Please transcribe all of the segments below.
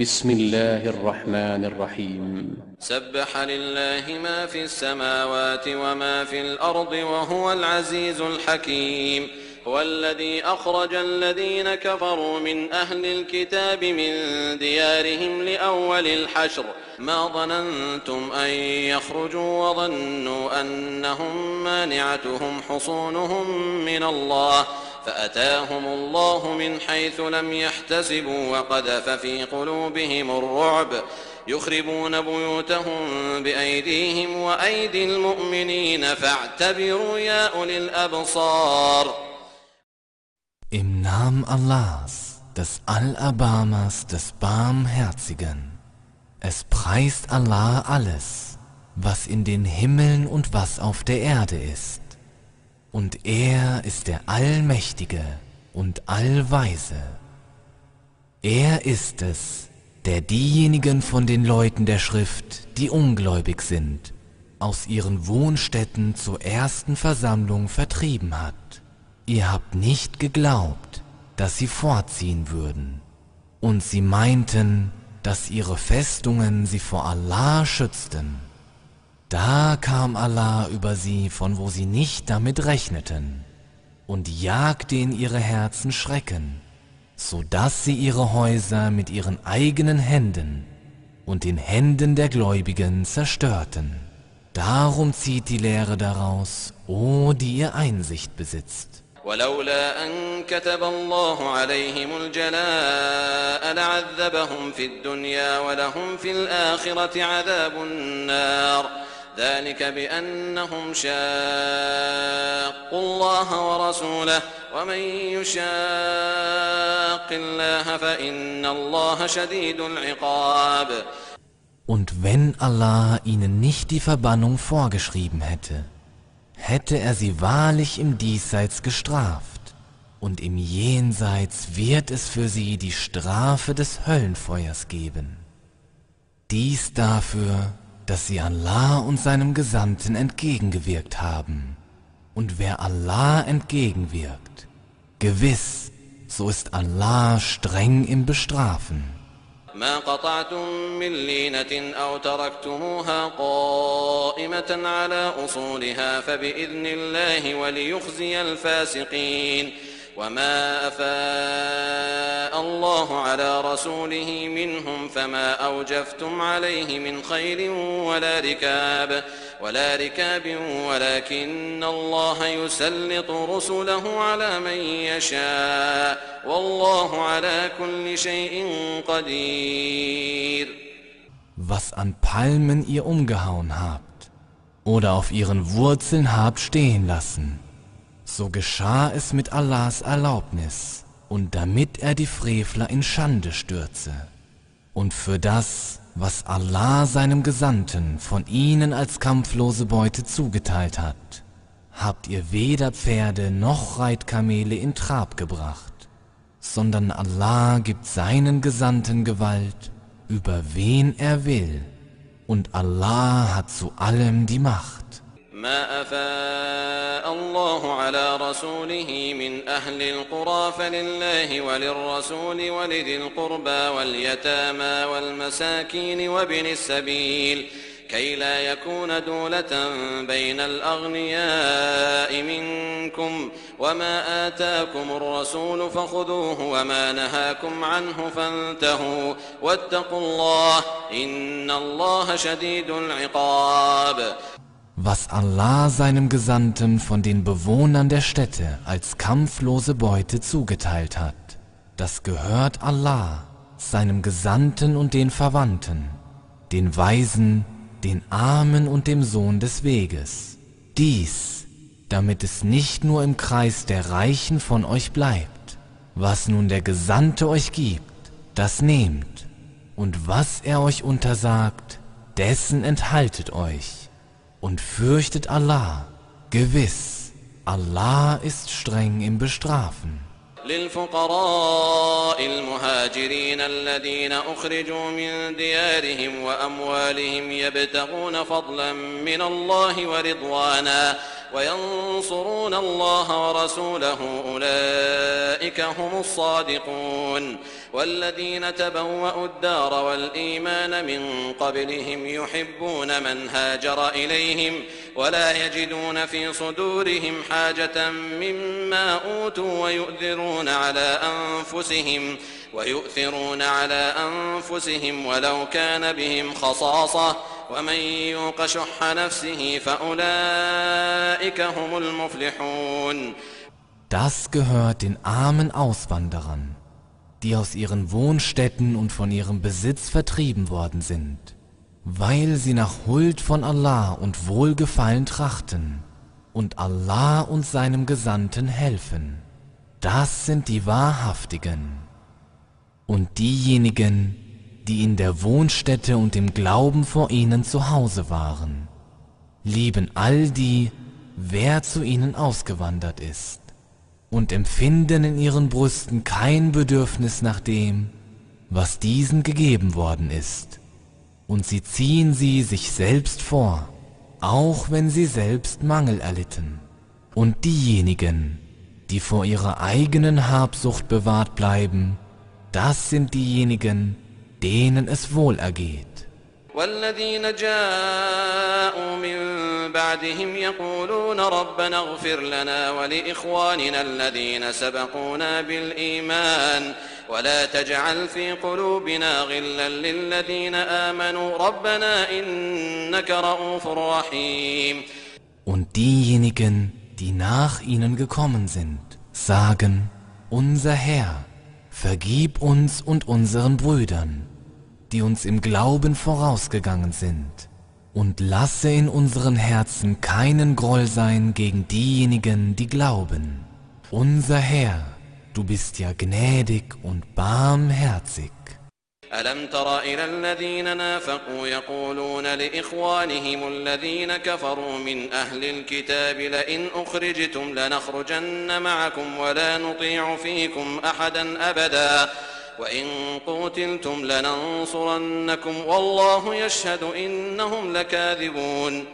بسم الله الرحمن الرحيم. سبح لله ما في السماوات وما في الأرض وهو العزيز الحكيم. هو الذي أخرج الذين كفروا من أهل الكتاب من ديارهم لأول الحشر. ما ظننتم أن يخرجوا وظنوا أنهم مانعتهم حصونهم من الله. فأتاهم الله من حيث لم يحتسبوا وقذف في قلوبهم الرعب يخربون بيوتهم بأيديهم وأيدي المؤمنين فاعتبروا يا أولي الأبصار Im Namen Allahs, des Allerbarmers, des Barmherzigen. Es preist Allah alles, was in den Himmeln und was auf der Erde ist. Und er ist der Allmächtige und Allweise. Er ist es, der diejenigen von den Leuten der Schrift, die ungläubig sind, aus ihren Wohnstätten zur ersten Versammlung vertrieben hat. Ihr habt nicht geglaubt, dass sie fortziehen würden, und sie meinten, dass ihre Festungen sie vor Allah schützten. Da kam Allah über sie, von wo sie nicht damit rechneten, und jagte in ihre Herzen Schrecken, so dass sie ihre Häuser mit ihren eigenen Händen und den Händen der Gläubigen zerstörten. Darum zieht die Lehre daraus, o die ihr Einsicht besitzt. ولولا أن كتب الله عليهم الجلاء لعذبهم في الدنيا ولهم في الآخرة عذاب النار ذلك بأنهم شاقوا الله ورسوله ومن يشاق الله فإن الله شديد العقاب Und wenn Allah ihnen nicht die Verbannung vorgeschrieben hätte, hätte er sie wahrlich im Diesseits gestraft, und im Jenseits wird es für sie die Strafe des Höllenfeuers geben. Dies dafür, dass sie Allah und seinem Gesandten entgegengewirkt haben. Und wer Allah entgegenwirkt, gewiss, so ist Allah streng im Bestrafen. ما قطعتم من لينة أو تركتموها قائمة على أصولها فبإذن الله وليخزي الفاسقين وما أفاء الله على رسوله منهم فما أوجفتم عليه من خيل ولا ركاب ولا ركاب ولكن الله يسلط رسله على من يشاء والله على كل شيء قدير. Was an Palmen ihr umgehauen habt oder auf ihren Wurzeln habt stehen lassen, so geschah es mit Allahs Erlaubnis und damit er die Frevler in Schande stürze. Und für das, was Allah seinem Gesandten von ihnen als kampflose Beute zugeteilt hat, habt ihr weder Pferde noch Reitkamele in Trab gebracht, sondern Allah gibt seinen Gesandten Gewalt, über wen er will, und Allah hat zu allem die Macht. ما أفاء الله على رسوله من أهل القرى فلله وللرسول ولذي القربى واليتامى والمساكين وابن السبيل كي لا يكون دولة بين الأغنياء منكم وما آتاكم الرسول فخذوه وما نهاكم عنه فانتهوا واتقوا الله إن الله شديد العقاب was Allah seinem Gesandten von den Bewohnern der Städte als kampflose Beute zugeteilt hat. Das gehört Allah, seinem Gesandten und den Verwandten, den Weisen, den Armen und dem Sohn des Weges. Dies, damit es nicht nur im Kreis der Reichen von euch bleibt. Was nun der Gesandte euch gibt, das nehmt, und was er euch untersagt, dessen enthaltet euch und fürchtet Allah. Gewiss, Allah ist streng im Bestrafen. للفقراء المهاجرين الذين أخرجوا من ديارهم وأموالهم يبتغون فضلا من الله ورضوانا وينصرون الله ورسوله أولئك هم الصادقون والذين تبوأوا الدار والإيمان من قبلهم يحبون من هاجر إليهم ولا يجدون في صدورهم حاجة مما أوتوا ويؤثرون على أنفسهم ويؤثرون على أنفسهم ولو كان بهم خصاصة ومن يوق شح نفسه فأولئك هم المفلحون Das gehört den armen Auswanderern, die aus ihren Wohnstätten und von ihrem Besitz vertrieben worden sind, weil sie nach Huld von Allah und Wohlgefallen trachten und Allah und seinem Gesandten helfen. Das sind die Wahrhaftigen. Und diejenigen, die in der Wohnstätte und im Glauben vor ihnen zu Hause waren, lieben all die, wer zu ihnen ausgewandert ist, und empfinden in ihren Brüsten kein Bedürfnis nach dem, was diesen gegeben worden ist, und sie ziehen sie sich selbst vor, auch wenn sie selbst Mangel erlitten. Und diejenigen, die vor ihrer eigenen Habsucht bewahrt bleiben, das sind diejenigen, denen es wohl ergeht. والذين جاءوا من بعدهم يقولون ربنا اغفر لنا ولإخواننا الذين سبقونا بالإيمان ولا تجعل في قلوبنا غلا للذين آمنوا ربنا إنك رؤوف رحيم Und diejenigen, die nach ihnen gekommen sind, sagen, unser Herr, vergib uns und unseren Brüdern, die uns im Glauben vorausgegangen sind, und lasse in unseren Herzen keinen Groll sein gegen diejenigen, die glauben. Unser Herr, du bist ja gnädig und barmherzig. ألم تر إلى الذين نافقوا يقولون لإخوانهم الذين كفروا من أهل الكتاب لئن أخرجتم لنخرجن معكم ولا نطيع فيكم أحدا أبدا وإن قوتلتم لننصرنكم والله يشهد إنهم لكاذبون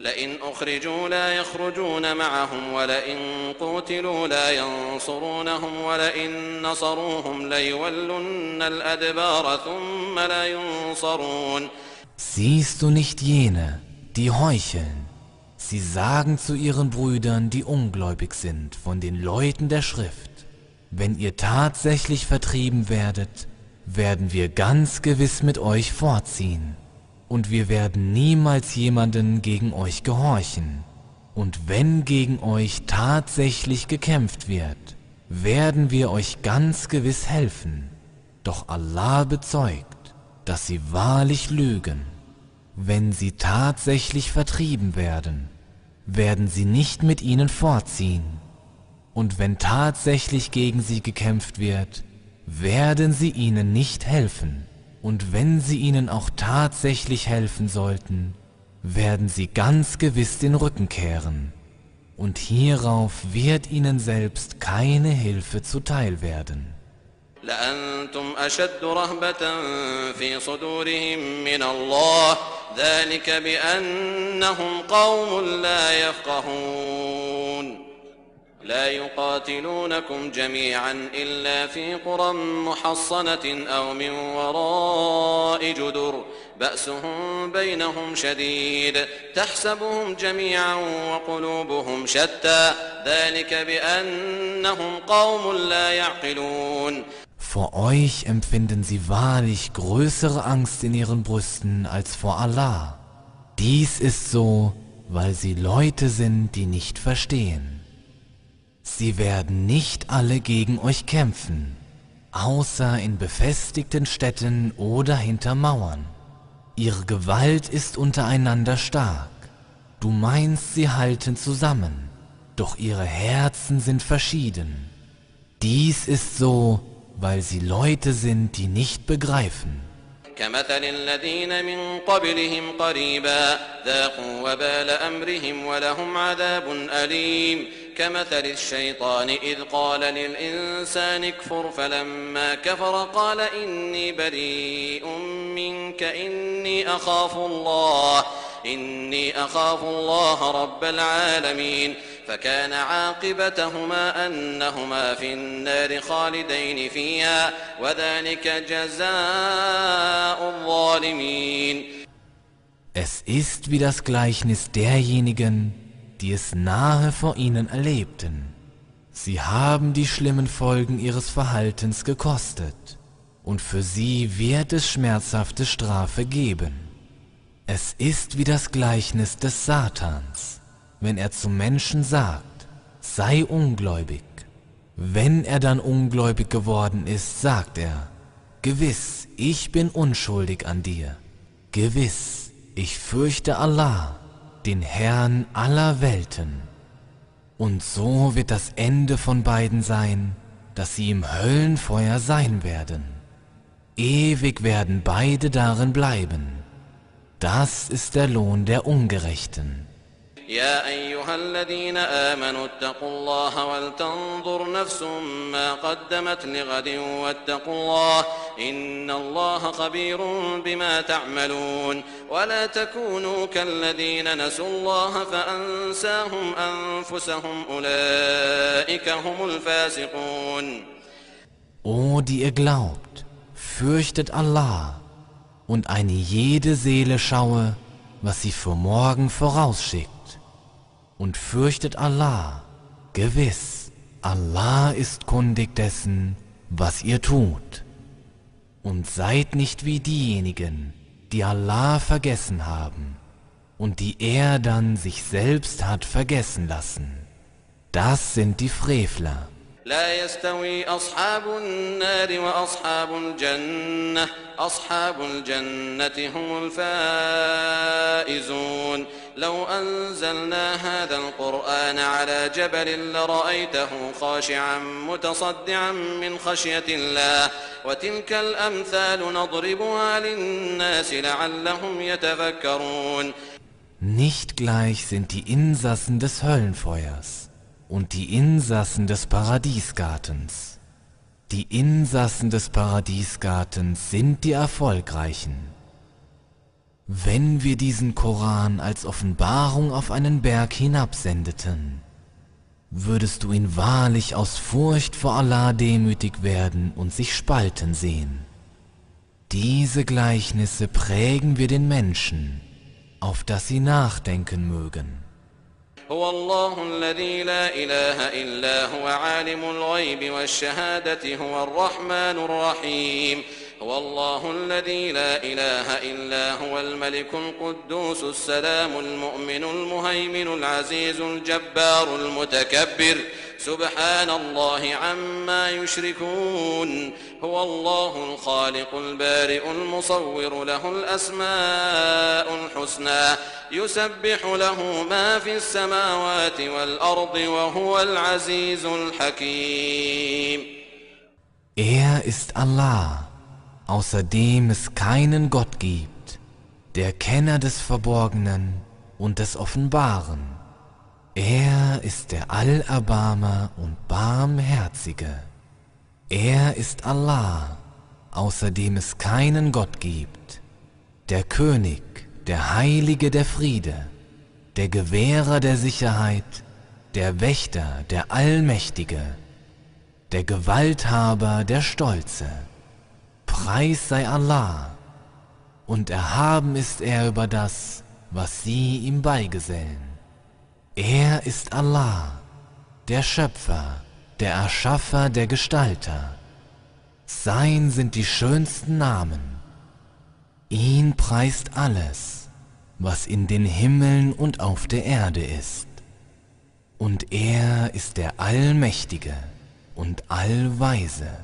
لئن أخرجوا لا يخرجون معهم ولئن قوتلوا لا ينصرونهم ولئن نصروهم ليولن الأدبار ثم لا ينصرون Siehst du nicht jene, die heucheln? Sie sagen zu ihren Brüdern, die ungläubig sind, von den Leuten der Schrift, wenn ihr tatsächlich vertrieben werdet, werden wir ganz gewiss mit euch vorziehen und wir werden niemals jemanden gegen euch gehorchen. Und wenn gegen euch tatsächlich gekämpft wird, werden wir euch ganz gewiss helfen. Doch Allah bezeugt, dass sie wahrlich lügen. Wenn sie tatsächlich vertrieben werden, werden sie nicht mit ihnen vorziehen Und wenn tatsächlich gegen sie gekämpft wird, werden sie ihnen nicht helfen. Und wenn sie ihnen auch tatsächlich helfen sollten, werden sie ganz gewiss den Rücken kehren. Und hierauf wird ihnen selbst keine Hilfe zuteil werden. لأنتم أشد رهبة في صدورهم من الله ذلك بأنهم قوم لا يفقهون لا يقاتلونكم جميعا إلا في قرى محصنة أو من وراء جدر بأسهم بينهم شديد تحسبهم جميعا وقلوبهم شتى ذلك بأنهم قوم لا يعقلون Vor euch empfinden sie wahrlich größere Angst in ihren Brüsten als vor Allah. Dies ist so, weil sie Leute sind, die nicht verstehen. Sie werden nicht alle gegen euch kämpfen, außer in befestigten Städten oder hinter Mauern. Ihre Gewalt ist untereinander stark. Du meinst, sie halten zusammen, doch ihre Herzen sind verschieden. Dies ist so, weil sie Leute sind, die nicht begreifen. كمثل الذين من قبلهم قريبا ذاقوا وبال أمرهم ولهم عذاب أليم كمثل الشيطان إذ قال للإنسان اكفر فلما كفر قال إني بريء منك إني أخاف الله إني أخاف الله رب العالمين. فكان عاقبتهما أنهما في النار خالدين فيها وذلك جزاء الظالمين. Es ist wie das Gleichnis derjenigen, die es nahe vor ihnen erlebten. Sie haben die schlimmen Folgen ihres Verhaltens gekostet, und für sie wird es schmerzhafte Strafe geben. Es ist wie das Gleichnis des Satans, wenn er zum Menschen sagt, sei ungläubig. Wenn er dann ungläubig geworden ist, sagt er, Gewiss, ich bin unschuldig an dir. Gewiss, ich fürchte Allah, den Herrn aller Welten. Und so wird das Ende von beiden sein, dass sie im Höllenfeuer sein werden. Ewig werden beide darin bleiben. Das ist der Lohn der Ungerechten. يا أيها الذين آمنوا اتقوا الله ولتنظر نفس ما قدمت لغد واتقوا الله إن الله خبير بما تعملون ولا تكونوا كالذين نسوا الله فأنساهم أنفسهم أولئك هم الفاسقون O die ihr glaubt, fürchtet Allah und eine jede Seele schaue, was sie für morgen vorausschickt. Und fürchtet Allah. Gewiss, Allah ist kundig dessen, was ihr tut. Und seid nicht wie diejenigen, die Allah vergessen haben und die er dann sich selbst hat vergessen lassen. Das sind die Frevler. لا يستوي أصحاب النار وأصحاب الجنة. أصحاب الجنة هم الفائزون. لو أنزلنا هذا القرآن على جبل لرأيته خاشعا متصدعا من خشية الله. وتلك الأمثال نضربها للناس لعلهم يتفكرون. Nicht gleich sind die Insassen des Höllenfeuers. Und die Insassen des Paradiesgartens. Die Insassen des Paradiesgartens sind die Erfolgreichen. Wenn wir diesen Koran als Offenbarung auf einen Berg hinabsendeten, würdest du ihn wahrlich aus Furcht vor Allah demütig werden und sich spalten sehen. Diese Gleichnisse prägen wir den Menschen, auf dass sie nachdenken mögen. هو الله الذي لا إله إلا هو عالم الغيب والشهادة هو الرحمن الرحيم. هو الله الذي لا إله إلا هو الملك القدوس السلام المؤمن المهيمن العزيز الجبار المتكبر. سبحان الله عما يشركون. هو الله الخالق البارئ المصور له الأسماء الحسنى. يسبح له ما في السماوات والأرض وهو العزيز الحكيم. Er ist Allah, außer dem es keinen Gott gibt, der Kenner des Verborgenen und des Offenbaren. Er ist der Allerbarmer und Barmherzige. Er ist Allah, außer dem es keinen Gott gibt, der König, der Heilige der Friede, der Gewährer der Sicherheit, der Wächter, der Allmächtige, der Gewalthaber, der Stolze. Preis sei Allah, und erhaben ist er über das, was sie ihm beigesellen. Er ist Allah, der Schöpfer, der Erschaffer, der Gestalter. Sein sind die schönsten Namen. Ihn preist alles, was in den Himmeln und auf der Erde ist. Und er ist der Allmächtige und Allweise.